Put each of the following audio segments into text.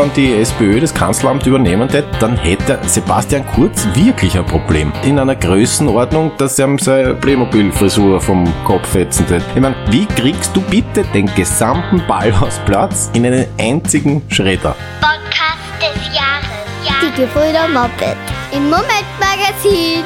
wenn die SPÖ das Kanzleramt übernehmen hätte, dann hätte Sebastian Kurz wirklich ein Problem. In einer Größenordnung, dass er ihm seine Playmobil-Frisur vom Kopf fetzen hätte. Ich meine, wie kriegst du bitte den gesamten Ballhausplatz in einen einzigen Schredder? Podcast des Jahres. Die Gebrüder Moped im Momentmagazin.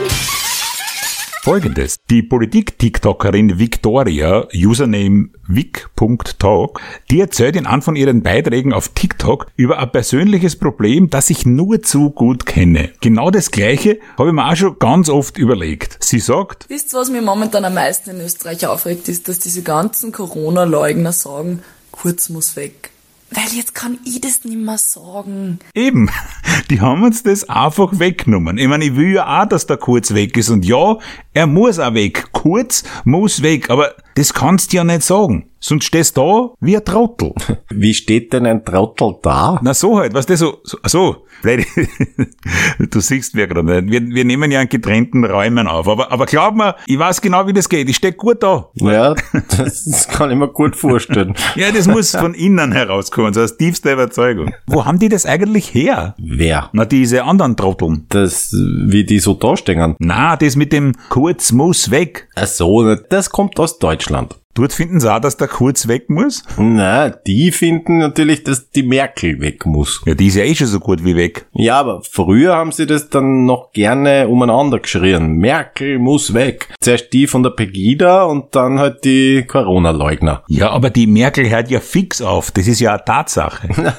Folgendes. Die Politik-TikTokerin Victoria, Username vic.talk, die erzählt in an von ihren Beiträgen auf TikTok über ein persönliches Problem, das ich nur zu gut kenne. Genau das gleiche habe ich mir auch schon ganz oft überlegt. Sie sagt, Wisst ihr, was mir momentan am meisten in Österreich aufregt, ist, dass diese ganzen Corona-Leugner sagen, Kurz muss weg. Weil jetzt kann ich das nicht mehr sagen. Eben, die haben uns das einfach weggenommen. Ich meine, ich will ja auch, dass der Kurz weg ist. Und ja, er muss auch weg. Kurz muss weg. Aber das kannst du ja nicht sagen. Sonst stehst du da wie ein Trottel. Wie steht denn ein Trottel da? Na so halt, was das so, so, so du siehst mir gerade nicht. Wir, wir nehmen ja in getrennten Räumen auf. Aber, aber glaub mir, ich weiß genau, wie das geht. Ich stehe gut da. Ja, das, das kann ich mir gut vorstellen. Ja, das muss von innen herauskommen, so aus tiefster Überzeugung. Wo haben die das eigentlich her? Wer? Na, diese anderen Trotteln. Das, wie die so dastehen. Na, das mit dem Kurz muss weg. Ach so, das kommt aus Deutschland. Deutschland. Dort finden sie auch, dass der Kurz weg muss? Na, die finden natürlich, dass die Merkel weg muss. Ja, die ist ja eh schon so gut wie weg. Ja, aber früher haben sie das dann noch gerne umeinander geschrien. Merkel muss weg. Zuerst die von der Pegida und dann halt die Corona-Leugner. Ja, aber die Merkel hört ja fix auf. Das ist ja eine Tatsache.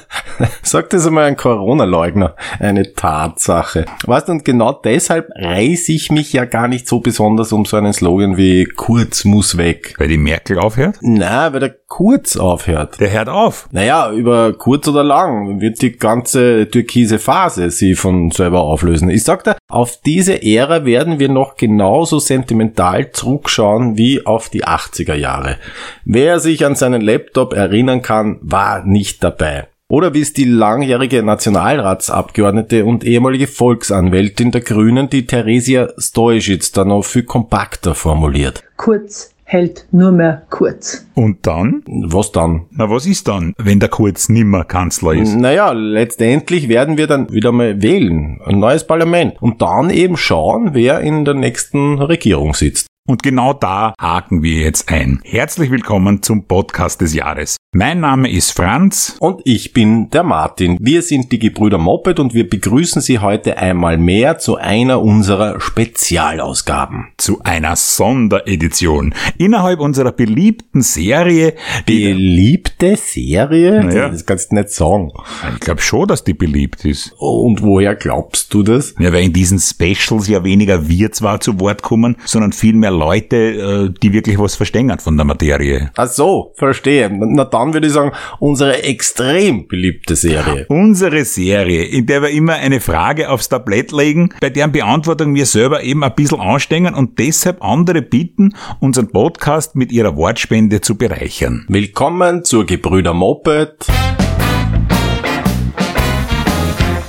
Sagt das einmal ein Corona-Leugner. Eine Tatsache. Weißt du, und genau deshalb reiß ich mich ja gar nicht so besonders um so einen Slogan wie Kurz muss weg. Weil die Merkel aufhört? Na, weil der Kurz aufhört. Der hört auf. Naja, über kurz oder lang wird die ganze türkise Phase sie von selber auflösen. Ich sag da, auf diese Ära werden wir noch genauso sentimental zurückschauen wie auf die 80er Jahre. Wer sich an seinen Laptop erinnern kann, war nicht dabei. Oder wie es die langjährige Nationalratsabgeordnete und ehemalige Volksanwältin der Grünen, die Theresia Stojicic, dann noch viel kompakter formuliert. Kurz hält nur mehr kurz. Und dann? Was dann? Na, was ist dann, wenn der Kurz nimmer Kanzler ist? Naja, letztendlich werden wir dann wieder mal wählen. Ein neues Parlament. Und dann eben schauen, wer in der nächsten Regierung sitzt. Und genau da haken wir jetzt ein. Herzlich willkommen zum Podcast des Jahres. Mein Name ist Franz. Und ich bin der Martin. Wir sind die Gebrüder Moped und wir begrüßen Sie heute einmal mehr zu einer unserer Spezialausgaben. Zu einer Sonderedition. Innerhalb unserer beliebten Serie. Beliebte Serie? Naja. Das kannst du nicht sagen. Ich glaube schon, dass die beliebt ist. Und woher glaubst du das? Ja, weil in diesen Specials ja weniger wir zwar zu Wort kommen, sondern viel mehr Leute, äh, die wirklich was verstehen von der Materie. Ach so, verstehe. Na dann würde ich sagen, unsere extrem beliebte Serie. Unsere Serie, in der wir immer eine Frage aufs Tablett legen, bei deren Beantwortung wir selber eben ein bisschen anstrengen und deshalb andere bitten, unseren Podcast mit ihrer Wortspende zu bereichern. Willkommen zur Gebrüder Moped.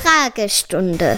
Fragestunde.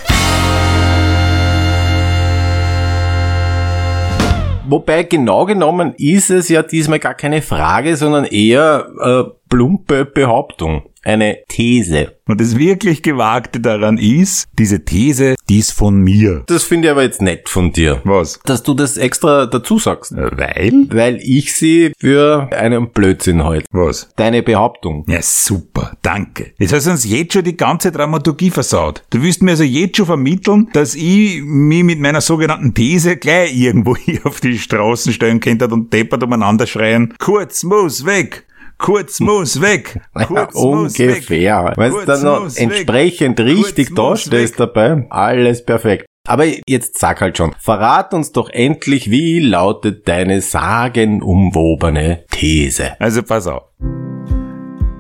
Wobei genau genommen ist es ja diesmal gar keine Frage, sondern eher äh, plumpe Behauptung. Eine These. Und das wirklich Gewagte daran ist, diese These, die ist von mir. Das finde ich aber jetzt nett von dir. Was? Dass du das extra dazu sagst. Äh, Weil? Weil ich sie für einen Blödsinn halte. Was? Deine Behauptung. Ja, super, danke. Jetzt hast du uns jetzt schon die ganze Dramaturgie versaut. Du willst mir also jetzt schon vermitteln, dass ich mich mit meiner sogenannten These gleich irgendwo hier auf die Straßen stellen könnte und deppert umeinander schreien, Kurz muss weg! Kurz muss weg! Kurz ja, muss weg! ungefähr. Wenn du Kurz dann noch muss weg. entsprechend richtig dastehst dabei, alles perfekt. Aber jetzt sag halt schon, verrat uns doch endlich, wie lautet deine sagenumwobene These? Also pass auf.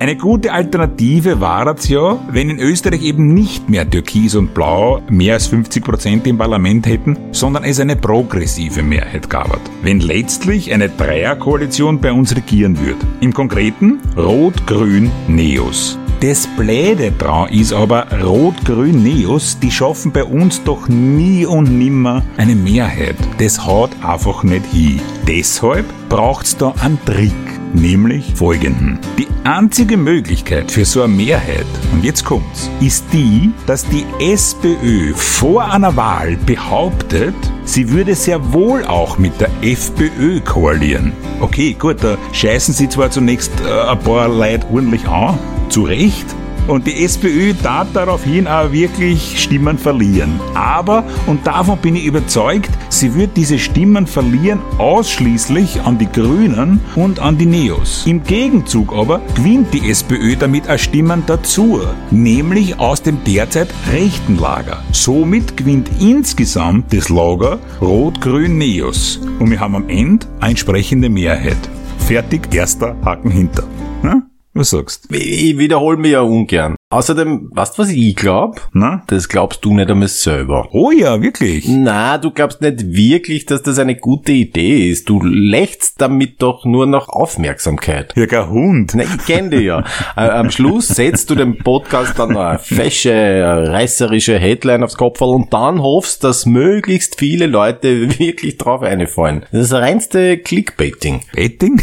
Eine gute Alternative war es ja, wenn in Österreich eben nicht mehr Türkis und Blau mehr als 50 Prozent im Parlament hätten, sondern es eine progressive Mehrheit gab. Wenn letztlich eine Dreierkoalition bei uns regieren würde. Im Konkreten Rot-Grün-Neos. Das Bläde dran ist aber, Rot-Grün-Neos, die schaffen bei uns doch nie und nimmer eine Mehrheit. Das haut einfach nicht hin. Deshalb braucht's da einen Trick. Nämlich folgenden. Die einzige Möglichkeit für so eine Mehrheit, und jetzt kommt's, ist die, dass die SPÖ vor einer Wahl behauptet, sie würde sehr wohl auch mit der FPÖ koalieren. Okay, gut, da scheißen sie zwar zunächst äh, ein paar Leute ordentlich an, zu Recht, und die SPÖ darf daraufhin auch wirklich Stimmen verlieren. Aber, und davon bin ich überzeugt, sie wird diese Stimmen verlieren ausschließlich an die Grünen und an die Neos. Im Gegenzug aber gewinnt die SPÖ damit auch Stimmen dazu, nämlich aus dem derzeit rechten Lager. Somit gewinnt insgesamt das Lager Rot-Grün-Neos. Und wir haben am Ende eine entsprechende Mehrheit. Fertig, erster Haken hinter. Ja? Was sagst? Ich wiederhole mich ja ungern. Außerdem, weißt du, was ich glaub? Na? Das glaubst du nicht einmal selber. Oh ja, wirklich. Na, du glaubst nicht wirklich, dass das eine gute Idee ist. Du lächst damit doch nur nach Aufmerksamkeit. Ja, kein Hund. Na, ich kenn dich ja. Äh, Am Schluss setzt du dem Podcast dann eine fesche, äh, reißerische Headline aufs Kopf und dann hoffst, dass möglichst viele Leute wirklich drauf einfallen. Das ist das reinste Clickbaiting. Betting?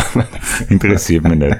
Interessiert mich nicht.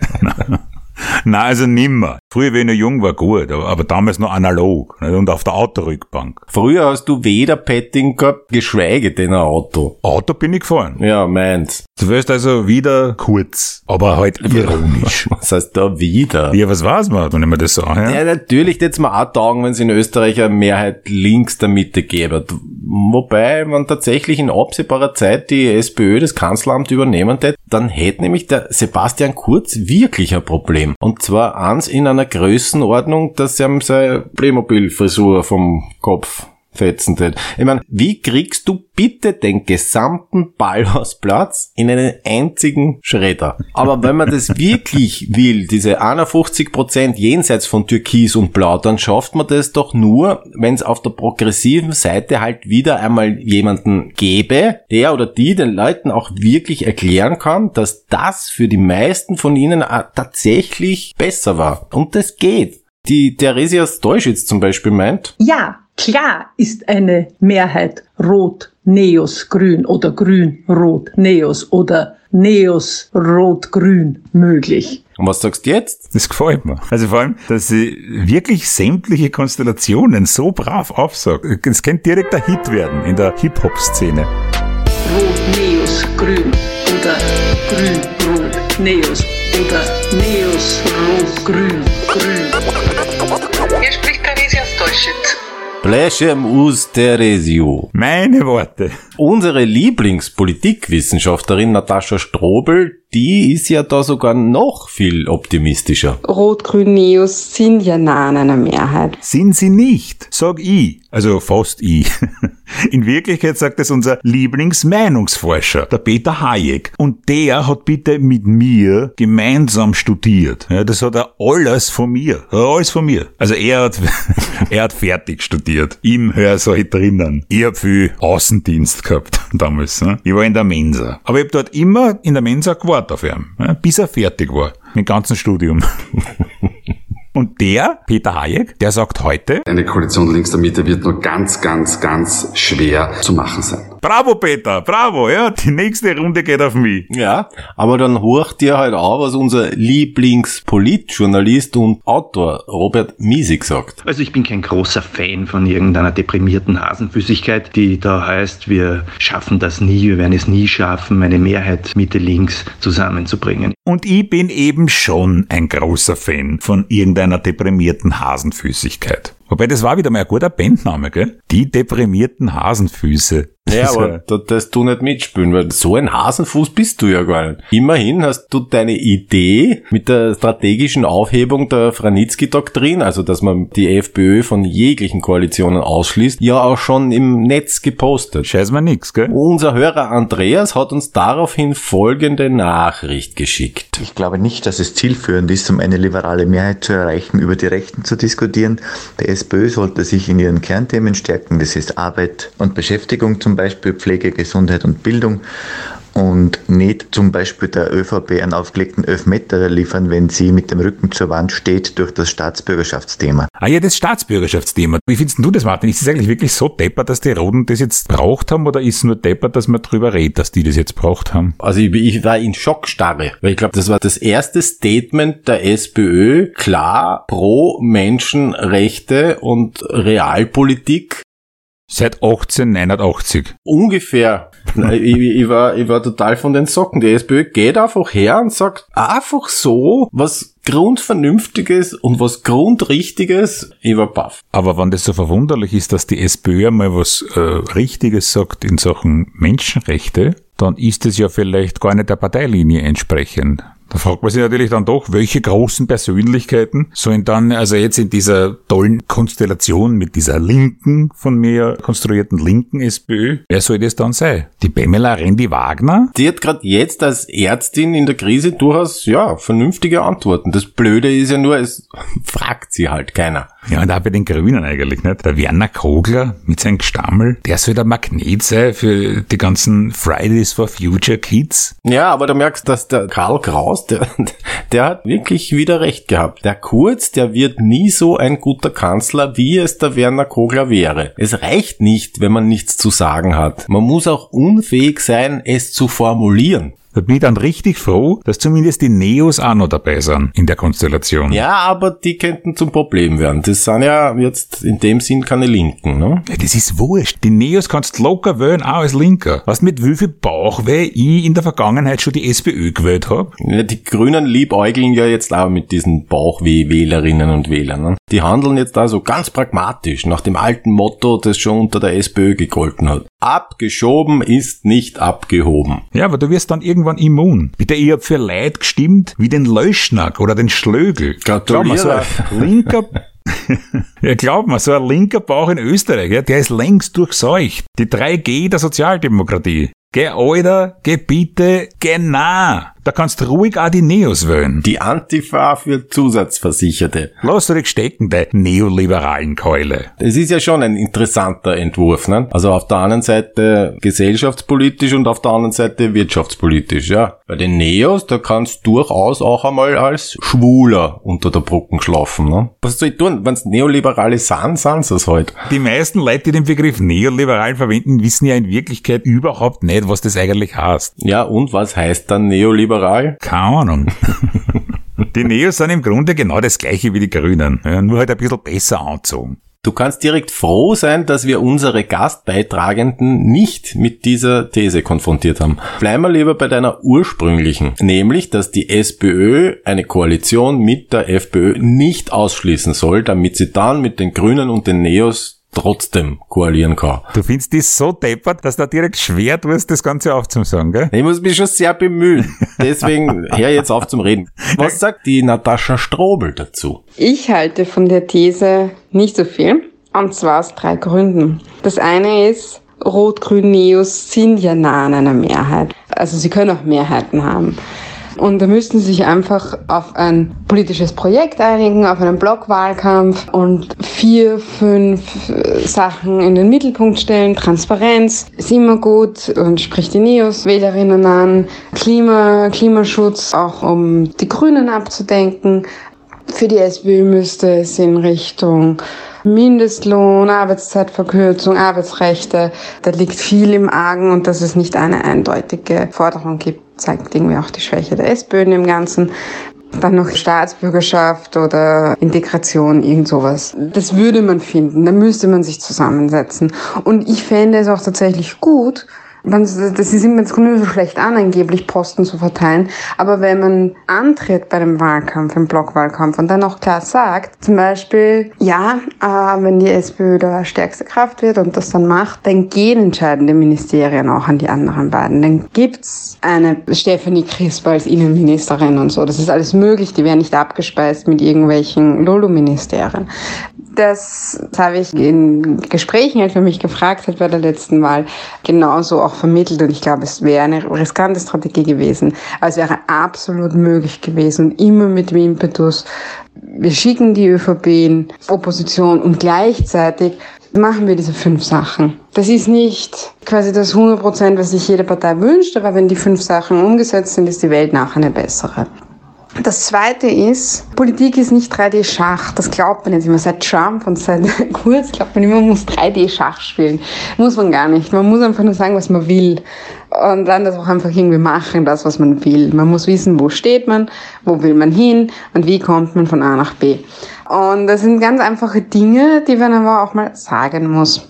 Na, also nimmer. Früher, wenn ich jung war, gut, aber, damals noch analog nicht? und auf der Autorückbank. Früher hast du weder Petting gehabt, geschweige denn ein Auto. Auto bin ich gefahren. Ja, meins. Du wirst also wieder kurz, aber halt ironisch. Was heißt da wieder? ja, was war's mal, wenn ich mir das so anhöre? Ja, natürlich jetzt mal auch taugen, wenn es in Österreich eine Mehrheit links der Mitte gäbe. Wobei, wenn tatsächlich in absehbarer Zeit die SPÖ das Kanzleramt übernehmen tät, dann hätte nämlich der Sebastian Kurz wirklich ein Problem. Und zwar eins in einer Größenordnung, dass er ihm seine Playmobil-Frisur vom Kopf fetzen tät. Ich meine, wie kriegst du bitte den gesamten Ballhausplatz in einen einzigen Schredder? Aber wenn man das wirklich will, diese 51% jenseits von Türkis und Blau, dann schafft man das doch nur, wenn es auf der progressiven Seite halt wieder einmal jemanden gäbe, der oder die den Leuten auch wirklich erklären kann, dass das für die meisten von ihnen auch tatsächlich besser war. Und das geht. Die Theresia Stolschitz zum Beispiel meint, Ja, klar ist eine Mehrheit Rot, Neos, Grün oder Grün, Rot, Neos oder Neos, Rot, Grün möglich. und was sagst du jetzt? Das gefällt mir. Also vor allem, dass sie wirklich sämtliche Konstellationen so brav aufsagt. Es könnte direkt ein Hit werden in der Hip-Hop-Szene. Rot, Neos, Grün oder Grün, Rot, Neos oder Neos, Rot, Grün, Grün. Hier spricht Theresia Stolschitz. Blechem us Theresio. Meine Worte. Unsere Lieblingspolitikwissenschaftlerin Natascha Strobel, die ist ja da sogar noch viel optimistischer. Rot-Grün-Neos sind ja nah an einer Mehrheit. Sind sie nicht, sag ich. Also fast ich. In Wirklichkeit sagt es unser Lieblingsmeinungsforscher, der Peter Hayek. Und der hat bitte mit mir gemeinsam studiert. Ja, das hat er alles von mir. Alles von mir. Also er hat, er hat fertig studiert. Im Hörsaal drinnen. Ich hab viel Außendienst gehabt damals. Ne? Ich war in der Mensa. Aber ich hab dort immer in der Mensa gewartet auf ihn, ja, bis er fertig war. Mit dem ganzen Studium. Und der, Peter Hayek, der sagt heute, Eine Koalition links der Mitte wird nur ganz, ganz, ganz schwer zu machen sein. Bravo, Peter, bravo, ja, die nächste Runde geht auf mich. Ja, aber dann horcht dir halt auch, was unser Lieblingspolitjournalist und Autor Robert Miesig sagt. Also ich bin kein großer Fan von irgendeiner deprimierten Hasenfüßigkeit, die da heißt, wir schaffen das nie, wir werden es nie schaffen, eine Mehrheit Mitte-Links zusammenzubringen. Und ich bin eben schon ein großer Fan von irgendeiner deprimierten Hasenfüßigkeit. Wobei, das war wieder mal ein guter Bandname, gell? Die deprimierten Hasenfüße. Ja, Das, aber da darfst du nicht mitspielen, weil so ein Hasenfuß bist du ja gar nicht. Immerhin hast du deine Idee mit der strategischen Aufhebung der Franitzky-Doktrin, also dass man die FPÖ von jeglichen Koalitionen ausschließt, ja auch schon im Netz gepostet. Scheiß mal nix, gell? Unser Hörer Andreas hat uns daraufhin folgende Nachricht geschickt. Ich glaube nicht, dass es zielführend ist, um eine liberale Mehrheit zu erreichen, über die Rechten zu diskutieren. Der SPÖ sollte sich in ihren Kernthemen stärken, das ist Arbeit und Beschäftigung zum Beispiel, Pflege, Gesundheit und Bildung. Und nicht zum Beispiel der ÖVP einen aufgelegten Elfmeter liefern, wenn sie mit dem Rücken zur Wand steht durch das Staatsbürgerschaftsthema. Ah ja, das Staatsbürgerschaftsthema. Wie findest du das, Martin? Ist es eigentlich wirklich so deppert, dass die Roten das jetzt braucht haben oder ist es nur deppert, dass man drüber redet, dass die das jetzt braucht haben? Also ich, ich war in Schockstarre, weil ich glaube, das war das erste Statement der SPÖ, klar pro Menschenrechte und Realpolitik Seit 1889. Ungefähr. Ich, ich, war, ich war total von den Socken. Die SPÖ geht einfach her und sagt einfach so, was Grundvernünftiges und was Grundrichtiges. Ich war baff. Aber wenn das so verwunderlich ist, dass die SPÖ mal was äh, Richtiges sagt in Sachen Menschenrechte, dann ist es ja vielleicht gar nicht der Parteilinie entsprechend. Da fragt man sich natürlich dann doch, welche großen Persönlichkeiten sollen dann, also jetzt in dieser tollen Konstellation mit dieser linken, von mir konstruierten linken SPÖ, wer soll das dann sein? Die Pamela Rendi Wagner? Die hat gerade jetzt als Ärztin in der Krise durchaus, ja, vernünftige Antworten. Das Blöde ist ja nur, es fragt sie halt keiner. Ja, und auch bei den Grünen eigentlich, nicht? Der Werner Kogler mit seinem Gestammel, der soll der Magnet sein für die ganzen Fridays for Future Kids. Ja, aber du merkst, dass der Karl Kraus, der, der hat wirklich wieder recht gehabt. Der Kurz, der wird nie so ein guter Kanzler, wie es der Werner Kogler wäre. Es reicht nicht, wenn man nichts zu sagen hat. Man muss auch unfähig sein, es zu formulieren. Da bin ich dann richtig froh, dass zumindest die Neos auch noch dabei sind in der Konstellation. Ja, aber die könnten zum Problem werden. Das sind ja jetzt in dem Sinn keine Linken, ne? Ja, das ist wurscht. Die Neos kannst locker wählen, auch als Linker. Du, mit wie viel Bauchweh ich in der Vergangenheit schon die SPÖ gewählt hab? Ja, die Grünen liebäugeln ja jetzt auch mit diesen Bauchweh-Wählerinnen und Wählern. Ne? Die handeln jetzt also ganz pragmatisch nach dem alten Motto, das schon unter der SPÖ gegolten hat. Abgeschoben ist nicht abgehoben. Ja, aber du wirst dann irgendwann immun. Bitte, ich hab für Leid gestimmt, wie den Leuschnack oder den Schlögel. Gratuliere. So ein linker ja, glaub mal, so ein linker Bauch in Österreich, ja, der ist längst durchseucht. Die 3G der Sozialdemokratie. Geh Alter, geh bitte, geh nah. Da kannst du ruhig auch die Neos wählen. Die Antifa für Zusatzversicherte. Lass dich stecken, der neoliberalen Keule. Es ist ja schon ein interessanter Entwurf, ne? Also auf der einen Seite gesellschaftspolitisch und auf der anderen Seite wirtschaftspolitisch, ja. Bei den Neos, da kannst du durchaus auch einmal als Schwuler unter der Brücke schlafen, ne? Was soll ich tun? Wenn's Neoliberale sind, sind es halt. Die meisten Leute, die den Begriff neoliberal verwenden, wissen ja in Wirklichkeit überhaupt nicht, was das eigentlich heißt. Ja, und was heißt dann neoliberal? Keine Ahnung. die Neos sind im Grunde genau das gleiche wie die Grünen, ja, nur halt ein bisschen besser anzogen. Du kannst direkt froh sein, dass wir unsere Gastbeitragenden nicht mit dieser These konfrontiert haben. Bleib mal lieber bei deiner ursprünglichen, nämlich, dass die SPÖ eine Koalition mit der FPÖ nicht ausschließen soll, damit sie dann mit den Grünen und den Neos trotzdem koalieren kann. Du findest das so deppert, dass da direkt schwer tust, das Ganze aufzusagen, gell? Ich muss mich schon sehr bemühen. Deswegen hör jetzt auf zum Reden. Was sagt die Natascha Strobel dazu? Ich halte von der These nicht so viel. Und zwar aus drei Gründen. Das eine ist, Rot-Grün-Neos sind ja nah an einer Mehrheit. Also sie können auch Mehrheiten haben. Und da müssten sie sich einfach auf ein politisches Projekt einigen, auf einen Blockwahlkampf und vier, fünf Sachen in den Mittelpunkt stellen. Transparenz ist immer gut und spricht die Neos-Wählerinnen an. Klima, Klimaschutz, auch um die Grünen abzudenken. Für die SPÖ müsste es in Richtung Mindestlohn, Arbeitszeitverkürzung, Arbeitsrechte. Da liegt viel im Argen und dass es nicht eine eindeutige Forderung gibt, zeigt irgendwie auch die Schwäche der SPÖ dem Ganzen. Dann noch Staatsbürgerschaft oder Integration, irgend sowas. Das würde man finden, da müsste man sich zusammensetzen. Und ich fände es auch tatsächlich gut, man, das ist immer, es kommt immer so schlecht an, angeblich Posten zu verteilen. Aber wenn man antritt bei dem Wahlkampf, im Blockwahlkampf und dann auch klar sagt, zum Beispiel, ja, äh, wenn die SPÖ da stärkste Kraft wird und das dann macht, dann gehen entscheidende Ministerien auch an die anderen beiden. Dann gibt's eine Stephanie Crisp als Innenministerin und so. Das ist alles möglich. Die werden nicht abgespeist mit irgendwelchen Lolo-Ministerien Das, habe ich in Gesprächen, als man mich gefragt hat bei der letzten Wahl, genauso auch vermittelt. Und ich glaube, es wäre eine riskante Strategie gewesen. Aber es wäre absolut möglich gewesen. Und immer mit dem Impetus, wir schicken die ÖVP in Opposition und gleichzeitig machen wir diese fünf Sachen. Das ist nicht quasi das 100 Prozent, was sich jede Partei wünscht, aber wenn die fünf Sachen umgesetzt sind, ist die Welt nachher eine bessere. Das zweite ist, Politik ist nicht 3D-Schach. Das glaubt man jetzt immer. Seit Trump und seit Kurz glaubt man immer, man muss 3D-Schach spielen. Muss man gar nicht. Man muss einfach nur sagen, was man will. Und dann das auch einfach irgendwie machen, das, was man will. Man muss wissen, wo steht man, wo will man hin und wie kommt man von A nach B. Und das sind ganz einfache Dinge, die man aber auch mal sagen muss.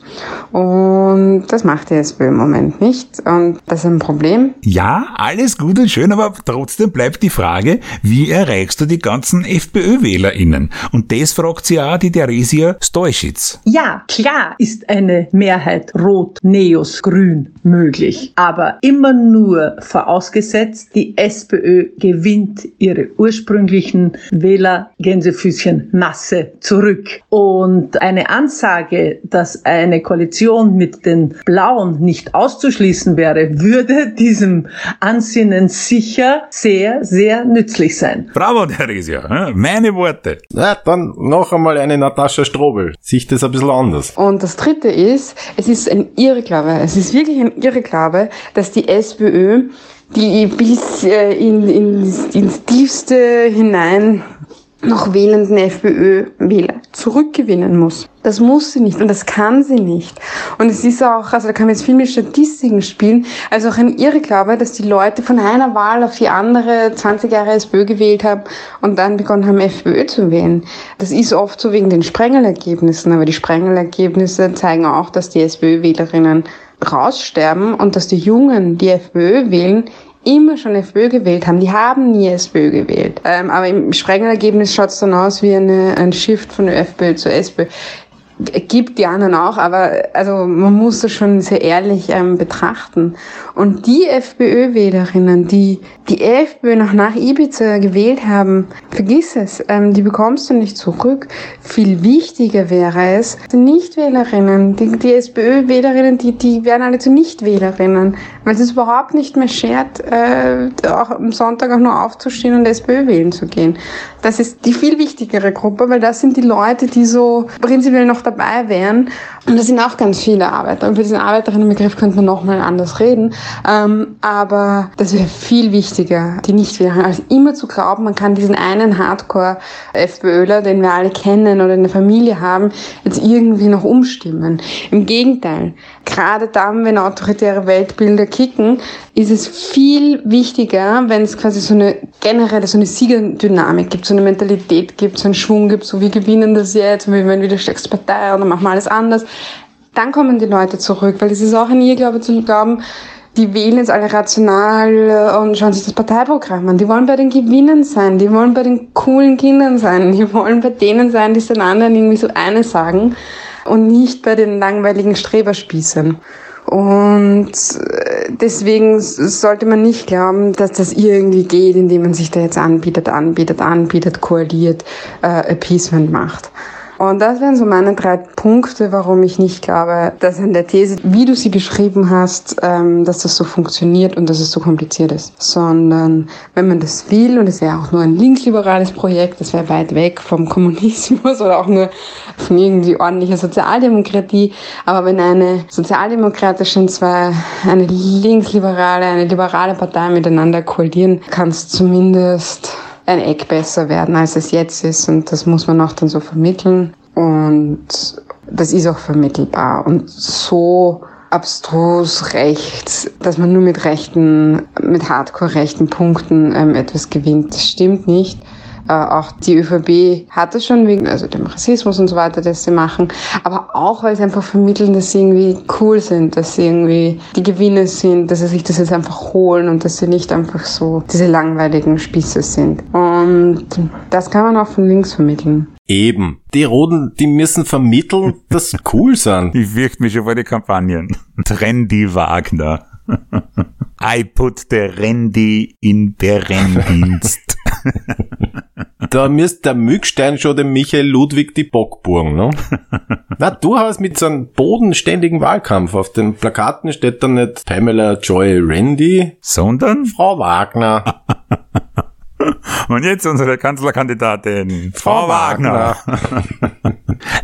Und das macht die SPÖ im Moment nicht. Und das ist ein Problem. Ja, alles gut und schön, aber trotzdem bleibt die Frage, wie erreichst du die ganzen FPÖ-WählerInnen? Und das fragt sie auch die Theresia Stoischitz. Ja, klar ist eine Mehrheit rot, neos, grün möglich. Aber immer nur vorausgesetzt, die SPÖ gewinnt ihre ursprünglichen Wähler Gänsefüßchen Masse zurück. Und eine Ansage, dass eine Koalition mit den Blauen nicht auszuschließen wäre, würde diesem Ansinnen sicher sehr, sehr nützlich sein. Bravo, Theresia. Meine Worte. Ja, dann noch einmal eine Natascha Strobel. Sieht das ein bisschen anders. Und das dritte ist, es ist ein Irrglaube. Es ist wirklich ein Irrglaube, dass die SPÖ die bis äh, in, in, ins Tiefste hinein noch wählenden FPÖ-Wähler zurückgewinnen muss. Das muss sie nicht und das kann sie nicht. Und es ist auch, also da kann man jetzt viel mit Statistiken spielen, also auch ein Irrglaube, dass die Leute von einer Wahl auf die andere 20 Jahre SPÖ gewählt haben und dann begonnen haben, FPÖ zu wählen. Das ist oft so wegen den Sprengelergebnissen, aber die Sprengelergebnisse zeigen auch, dass die SPÖ-Wählerinnen raussterben und dass die Jungen, die FPÖ wählen, immer schon FPÖ gewählt haben. Die haben nie SPÖ gewählt. Ähm, aber im Sprengelergebnis schaut es dann aus wie eine, ein Shift von der FPÖ zur SPÖ gibt die anderen auch, aber also man muss das schon sehr ehrlich ähm, betrachten. Und die FPÖ-Wählerinnen, die die FPÖ noch nach Ibiza gewählt haben, vergiss es, ähm, die bekommst du nicht zurück. Viel wichtiger wäre es, die Nichtwählerinnen, die, die SPÖ-Wählerinnen, die, die werden alle zu Nichtwählerinnen, weil es überhaupt nicht mehr schert, äh, auch am Sonntag auch nur aufzustehen und SPÖ wählen zu gehen. Das ist die viel wichtigere Gruppe, weil das sind die Leute, die so prinzipiell noch dabei wären. Und das sind auch ganz viele Arbeiter. Und für diesen Arbeiterinnenbegriff könnte man nochmal anders reden. Ähm, aber das wäre viel wichtiger, die nicht wären, als immer zu glauben, man kann diesen einen Hardcore-FPÖler, den wir alle kennen oder in der Familie haben, jetzt irgendwie noch umstimmen. Im Gegenteil. Gerade dann, wenn autoritäre Weltbilder kicken, ist es viel wichtiger, wenn es quasi so eine generelle, so eine Siegerdynamik gibt, so eine Mentalität gibt, so einen Schwung gibt, so wir gewinnen das jetzt, wir werden wieder stärkste Partei und dann machen wir alles anders. Dann kommen die Leute zurück, weil es ist auch ein Irrglaube zu glauben, die wählen jetzt alle rational und schauen sich das Parteiprogramm an. Die wollen bei den Gewinnen sein, die wollen bei den coolen Kindern sein, die wollen bei denen sein, die es den anderen irgendwie so eine sagen und nicht bei den langweiligen Streberspießern. Und deswegen sollte man nicht glauben, dass das irgendwie geht, indem man sich da jetzt anbietet, anbietet, anbietet, koaliert, äh, Appeasement macht. Und das wären so meine drei Punkte, warum ich nicht glaube, dass an der These, wie du sie beschrieben hast, ähm, dass das so funktioniert und dass es so kompliziert ist. Sondern wenn man das will, und es wäre auch nur ein linksliberales Projekt, das wäre weit weg vom Kommunismus oder auch nur von irgendwie ordentlicher Sozialdemokratie, aber wenn eine sozialdemokratische und zwar eine linksliberale, eine liberale Partei miteinander koalieren, kann es zumindest ein Eck besser werden, als es jetzt ist. Und das muss man auch dann so vermitteln. Und das ist auch vermittelbar. Und so abstrus rechts, dass man nur mit rechten, mit hardcore-rechten Punkten ähm, etwas gewinnt. Das stimmt nicht. Äh, auch die ÖVP hat es schon wegen also dem Rassismus und so weiter, das sie machen, aber auch weil sie einfach vermitteln, dass sie irgendwie cool sind, dass sie irgendwie die Gewinne sind, dass sie sich das jetzt einfach holen und dass sie nicht einfach so diese langweiligen Spieße sind. Und das kann man auch von links vermitteln. Eben. Die Roten, die müssen vermitteln, dass cool sind. Ich fürchte mich schon vor die Kampagnen. Trendy Wagner. I put the Randy in der Renndienst. Da müsste der Mückstein schon dem Michael Ludwig die Bockburgen, ne? Na, du hast mit so einem bodenständigen Wahlkampf. Auf den Plakaten steht dann nicht Pamela Joy Randy, sondern Frau Wagner. Und jetzt unsere Kanzlerkandidatin, Frau, Frau Wagner. Wagner.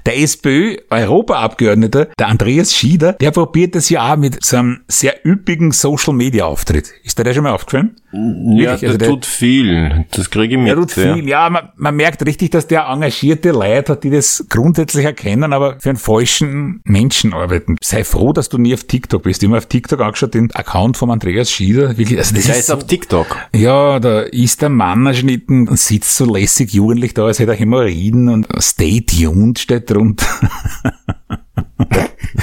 Der SPÖ-Europaabgeordnete, der Andreas Schieder, der probiert das ja auch mit so einem sehr üppigen Social-Media-Auftritt. Ist dir der schon mal aufgefallen? Ja, also der, der, tut viel. Das kriege ich mit. Der tut ja. viel. Ja, man, man, merkt richtig, dass der engagierte Leute hat, die das grundsätzlich erkennen, aber für einen falschen Menschen arbeiten. Sei froh, dass du nie auf TikTok bist. Ich habe auf TikTok angeschaut, den Account von Andreas Schieder. Wirklich, also das der ist, ist auf TikTok. Ja, da ist der Mann erschnitten und sitzt so lässig jugendlich da, als hätte er Hämorrhoiden und Stay tuned steht drunter.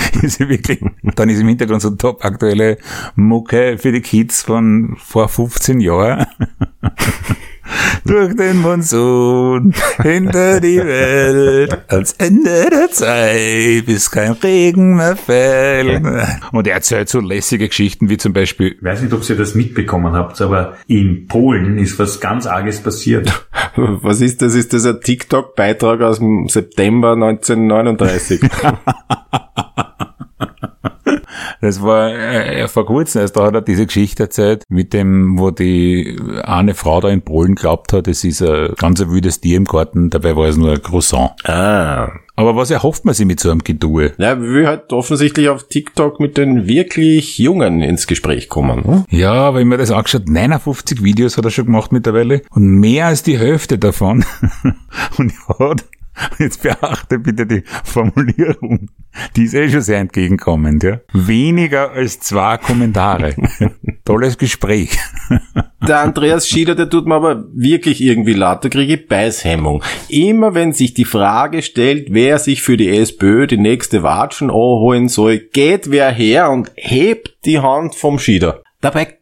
ist wirklich, dann ist im Hintergrund so top aktuelle Mucke für die Kids von vor 15 Jahren. Durch den Monsun, hinter die Welt, ans Ende der Zeit, bis kein Regen mehr fällt. Und er erzählt so lässige Geschichten wie zum Beispiel. Ich weiß nicht, ob ihr das mitbekommen habt, aber in Polen ist was ganz Arges passiert. Was ist das? Ist das ein TikTok-Beitrag aus dem September 1939? Das war äh, vor kurzem erst, da hat er diese Geschichte erzählt, mit dem, wo die eine Frau da in Polen glaubt hat, es ist ein ganz ein wildes Tier im Garten, dabei war es nur ein Croissant. Ah. Aber was erhofft man sich mit so einem Gedue? Ja, wir halt offensichtlich auf TikTok mit den wirklich Jungen ins Gespräch kommen. Ne? Ja, wenn man das angeschaut, 59 Videos hat er schon gemacht mittlerweile und mehr als die Hälfte davon. und hat Jetzt beachte bitte die Formulierung. Die ist eh schon sehr entgegenkommend, ja. Weniger als zwei Kommentare. Tolles Gespräch. Der Andreas Schieder, der tut mir aber wirklich irgendwie leid. Da kriege ich Beißhemmung. Immer wenn sich die Frage stellt, wer sich für die SPÖ die nächste Watschen holen soll, geht wer her und hebt die Hand vom Schieder. Dabei,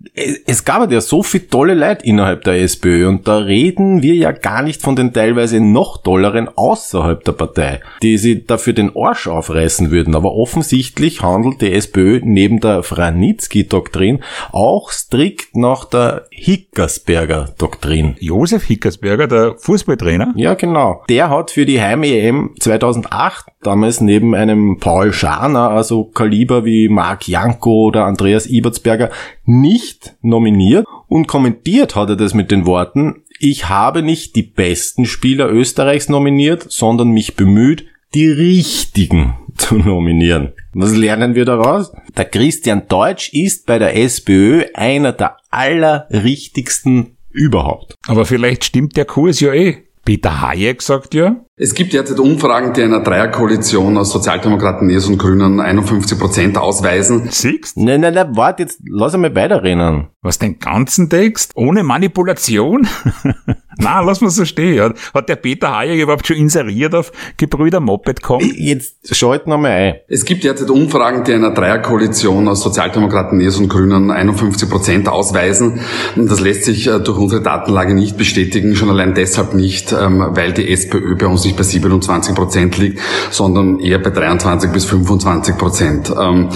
es gab ja so viele tolle Leute innerhalb der SPÖ und da reden wir ja gar nicht von den teilweise noch tolleren außerhalb der Partei, die sie dafür den Arsch aufreißen würden. Aber offensichtlich handelt die SPÖ neben der Franitzky-Doktrin auch strikt nach der Hickersberger-Doktrin. Josef Hickersberger, der Fußballtrainer? Ja, genau. Der hat für die Heim-EM 2008 damals neben einem Paul Scharner, also Kaliber wie Marc Janko oder Andreas Ibertsberger, nicht nominiert und kommentiert hat er das mit den Worten, ich habe nicht die besten Spieler Österreichs nominiert, sondern mich bemüht, die richtigen zu nominieren. Was lernen wir daraus? Der Christian Deutsch ist bei der SPÖ einer der allerrichtigsten überhaupt. Aber vielleicht stimmt der Kurs ja eh. Peter Hayek sagt ja, es gibt derzeit Umfragen, die einer Dreierkoalition aus Sozialdemokraten, NES und Grünen 51 Prozent ausweisen. Siehst? Nein, nein, nein, warte, jetzt lass einmal weiterrennen. Was, den ganzen Text? Ohne Manipulation? Na, lass mal so stehen. Hat der Peter Hayek überhaupt schon inseriert auf Gebrüder Moped.com? Jetzt schalten wir mal ein. Es gibt derzeit Umfragen, die einer Dreierkoalition aus Sozialdemokraten, NES und Grünen 51 Prozent ausweisen. Das lässt sich äh, durch unsere Datenlage nicht bestätigen, schon allein deshalb nicht, ähm, weil die SPÖ bei uns nicht bei 27 Prozent liegt, sondern eher bei 23 bis 25 Prozent. Ähm,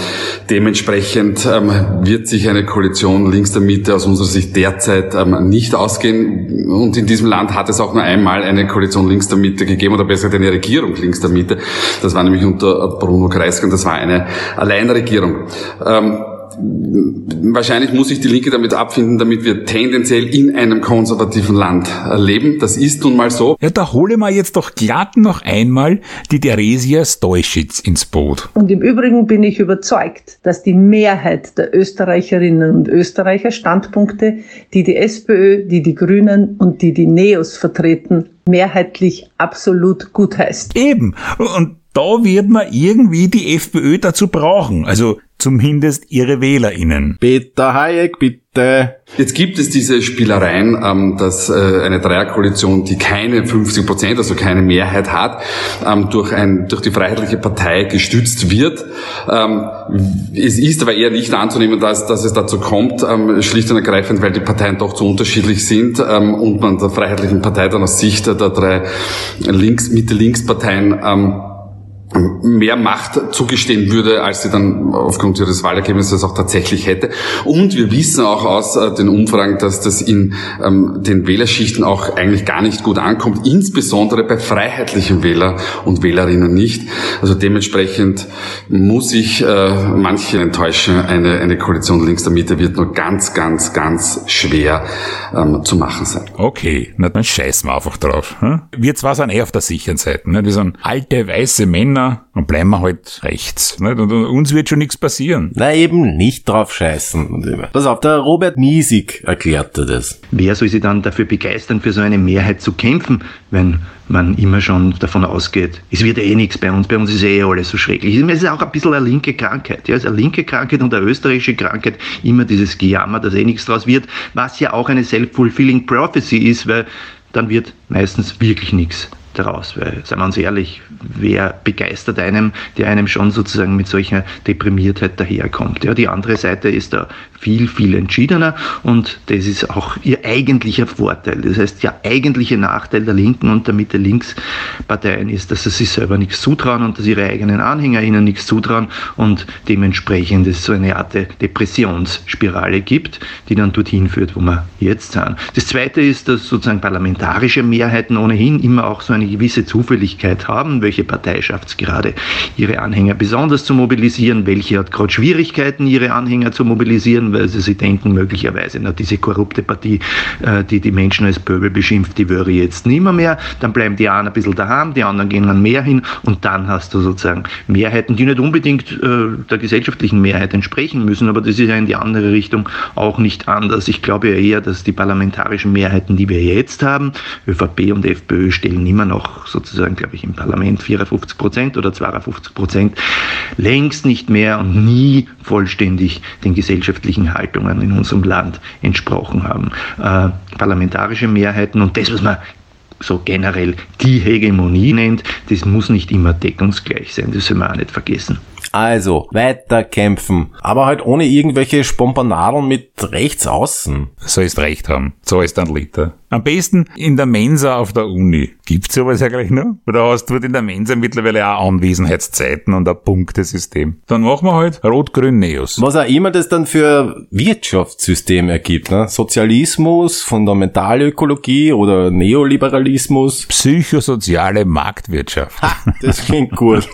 dementsprechend ähm, wird sich eine Koalition links der Mitte aus unserer Sicht derzeit ähm, nicht ausgehen. Und in diesem Land hat es auch nur einmal eine Koalition links der Mitte gegeben, oder besser eine Regierung links der Mitte. Das war nämlich unter Bruno Kreisky und das war eine Alleinregierung. Wahrscheinlich muss sich die Linke damit abfinden, damit wir tendenziell in einem konservativen Land leben. Das ist nun mal so. Ja, da hole mal jetzt doch glatt noch einmal die Theresia Steuschitz ins Boot. Und im Übrigen bin ich überzeugt, dass die Mehrheit der Österreicherinnen und Österreicher Standpunkte, die die SPÖ, die die Grünen und die die Neos vertreten, mehrheitlich absolut gut heißt. Eben. Und da wird man irgendwie die FPÖ dazu brauchen. Also zumindest ihre WählerInnen. Peter Hayek, bitte. Jetzt gibt es diese Spielereien, ähm, dass äh, eine Dreierkoalition, die keine 50 Prozent, also keine Mehrheit hat, ähm, durch, ein, durch die Freiheitliche Partei gestützt wird. Ähm, es ist aber eher nicht anzunehmen, dass, dass es dazu kommt, schlicht und ergreifend, weil die Parteien doch zu unterschiedlich sind und man der Freiheitlichen Partei dann aus Sicht der drei Links-Mitte-Links-Parteien ähm, mehr Macht zugestehen würde, als sie dann aufgrund ihres Wahlergebnisses auch tatsächlich hätte. Und wir wissen auch aus äh, den Umfragen, dass das in ähm, den Wählerschichten auch eigentlich gar nicht gut ankommt, insbesondere bei freiheitlichen Wähler und Wählerinnen nicht. Also dementsprechend muss ich äh, manche enttäuschen. Eine, eine Koalition links der Mitte wird nur ganz, ganz, ganz schwer ähm, zu machen sein. Okay, na dann scheißen wir einfach drauf. Hm? Wir zwar sind eh auf der sicheren Seite. Ne? Wir sind alte, weiße Männer, Männer, dann bleiben wir halt rechts. Nicht? Und uns wird schon nichts passieren. Na eben, nicht drauf scheißen. Pass auf, der Robert Miesig erklärte das. Wer soll sich dann dafür begeistern, für so eine Mehrheit zu kämpfen, wenn man immer schon davon ausgeht, es wird eh nichts bei uns, bei uns ist eh alles so schrecklich. Es ist auch ein bisschen eine linke Krankheit. Ja, es ist eine linke Krankheit und eine österreichische Krankheit, immer dieses Gejammer, dass eh nichts draus wird, was ja auch eine self-fulfilling prophecy ist, weil dann wird meistens wirklich nichts daraus. Weil, seien wir uns ehrlich, wer begeistert einem, der einem schon sozusagen mit solcher Deprimiertheit daherkommt. Ja, die andere Seite ist da viel, viel entschiedener und das ist auch ihr eigentlicher Vorteil. Das heißt, der eigentliche Nachteil der Linken und der Mitte-Links-Parteien ist, dass sie sich selber nichts zutrauen und dass ihre eigenen Anhänger ihnen nichts zutrauen und dementsprechend es so eine Art Depressionsspirale gibt, die dann dorthin führt, wo wir jetzt sind. Das zweite ist, dass sozusagen parlamentarische Mehrheiten ohnehin immer auch so eine gewisse Zufälligkeit haben, welche Partei schafft es gerade, ihre Anhänger besonders zu mobilisieren, welche hat gerade Schwierigkeiten, ihre Anhänger zu mobilisieren, weil sie sich denken, möglicherweise, na, diese korrupte Partie, äh, die die Menschen als Pöbel beschimpft, die wäre jetzt nimmer mehr, dann bleiben die einen ein bisschen daheim, die anderen gehen dann mehr hin und dann hast du sozusagen Mehrheiten, die nicht unbedingt äh, der gesellschaftlichen Mehrheit entsprechen müssen, aber das ist ja in die andere Richtung auch nicht anders. Ich glaube ja eher, dass die parlamentarischen Mehrheiten, die wir jetzt haben, ÖVP und FPÖ stellen immer noch sozusagen, glaube ich, im Parlament 54 Prozent oder 52 Prozent, längst nicht mehr und nie vollständig den gesellschaftlichen Haltungen in unserem Land entsprochen haben. Äh, parlamentarische Mehrheiten und das, was man so generell die Hegemonie nennt, das muss nicht immer deckungsgleich sein, das soll man auch nicht vergessen. Also, weiter kämpfen. Aber halt ohne irgendwelche Spompanadeln mit rechts außen. Sollst recht haben. Zahlst dann Liter. Am besten in der Mensa auf der Uni. Gibt's sowas ja gleich noch? Oder hast du in der Mensa mittlerweile auch Anwesenheitszeiten und ein Punktesystem? Dann machen wir halt Rot-Grün-Neos. Was auch immer das dann für Wirtschaftssystem ergibt, ne? Sozialismus, Fundamentalökologie oder Neoliberalismus. Psychosoziale Marktwirtschaft. Ha, das klingt gut.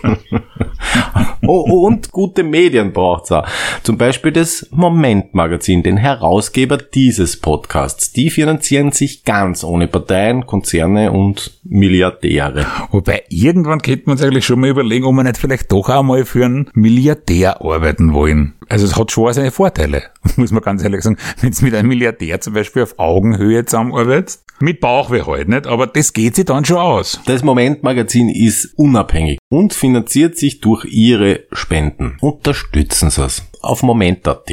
oh, und gute Medien braucht's auch. Zum Beispiel das Moment-Magazin, den Herausgeber dieses Podcasts. Die finanzieren sich ganz ohne Parteien, Konzerne und Milliardäre. Wobei irgendwann könnte man sich eigentlich schon mal überlegen, ob man nicht vielleicht doch einmal für einen Milliardär arbeiten wollen. Also es hat schon seine Vorteile, muss man ganz ehrlich sagen. Wenn es mit einem Milliardär zum Beispiel auf Augenhöhe zusammenarbeitet, mit Bauchweh halt nicht, aber das geht sich dann schon aus. Das Moment-Magazin ist unabhängig und finanziert sich durch ihre Spenden. Unterstützen Sie es auf moment.at.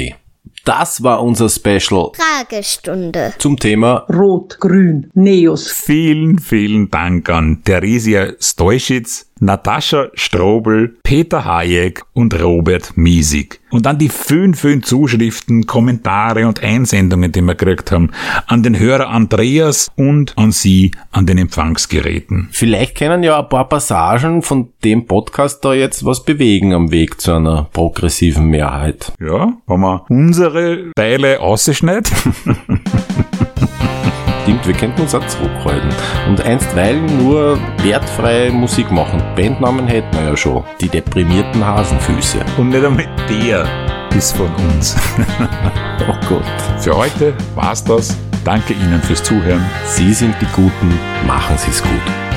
Das war unser Special Fragestunde zum Thema Rot, Grün, Neos. Vielen, vielen Dank an Theresia Stoischitz, Natascha Strobel, Peter Hayek und Robert Miesig. Und an die vielen, vielen Zuschriften, Kommentare und Einsendungen, die wir gekriegt haben, an den Hörer Andreas und an Sie an den Empfangsgeräten. Vielleicht können ja ein paar Passagen von dem Podcast da jetzt was bewegen am Weg zu einer progressiven Mehrheit. Ja, wenn wir unsere Teile ausschneiden. Stimmt, wir könnten uns auch zurückhalten und einstweilen nur wertfreie Musik machen. Bandnamen hätten wir ja schon. Die deprimierten Hasenfüße. Und nicht einmal der ist von uns. oh Gott. Für heute war's das. Danke Ihnen fürs Zuhören. Sie sind die Guten. Machen Sie's gut.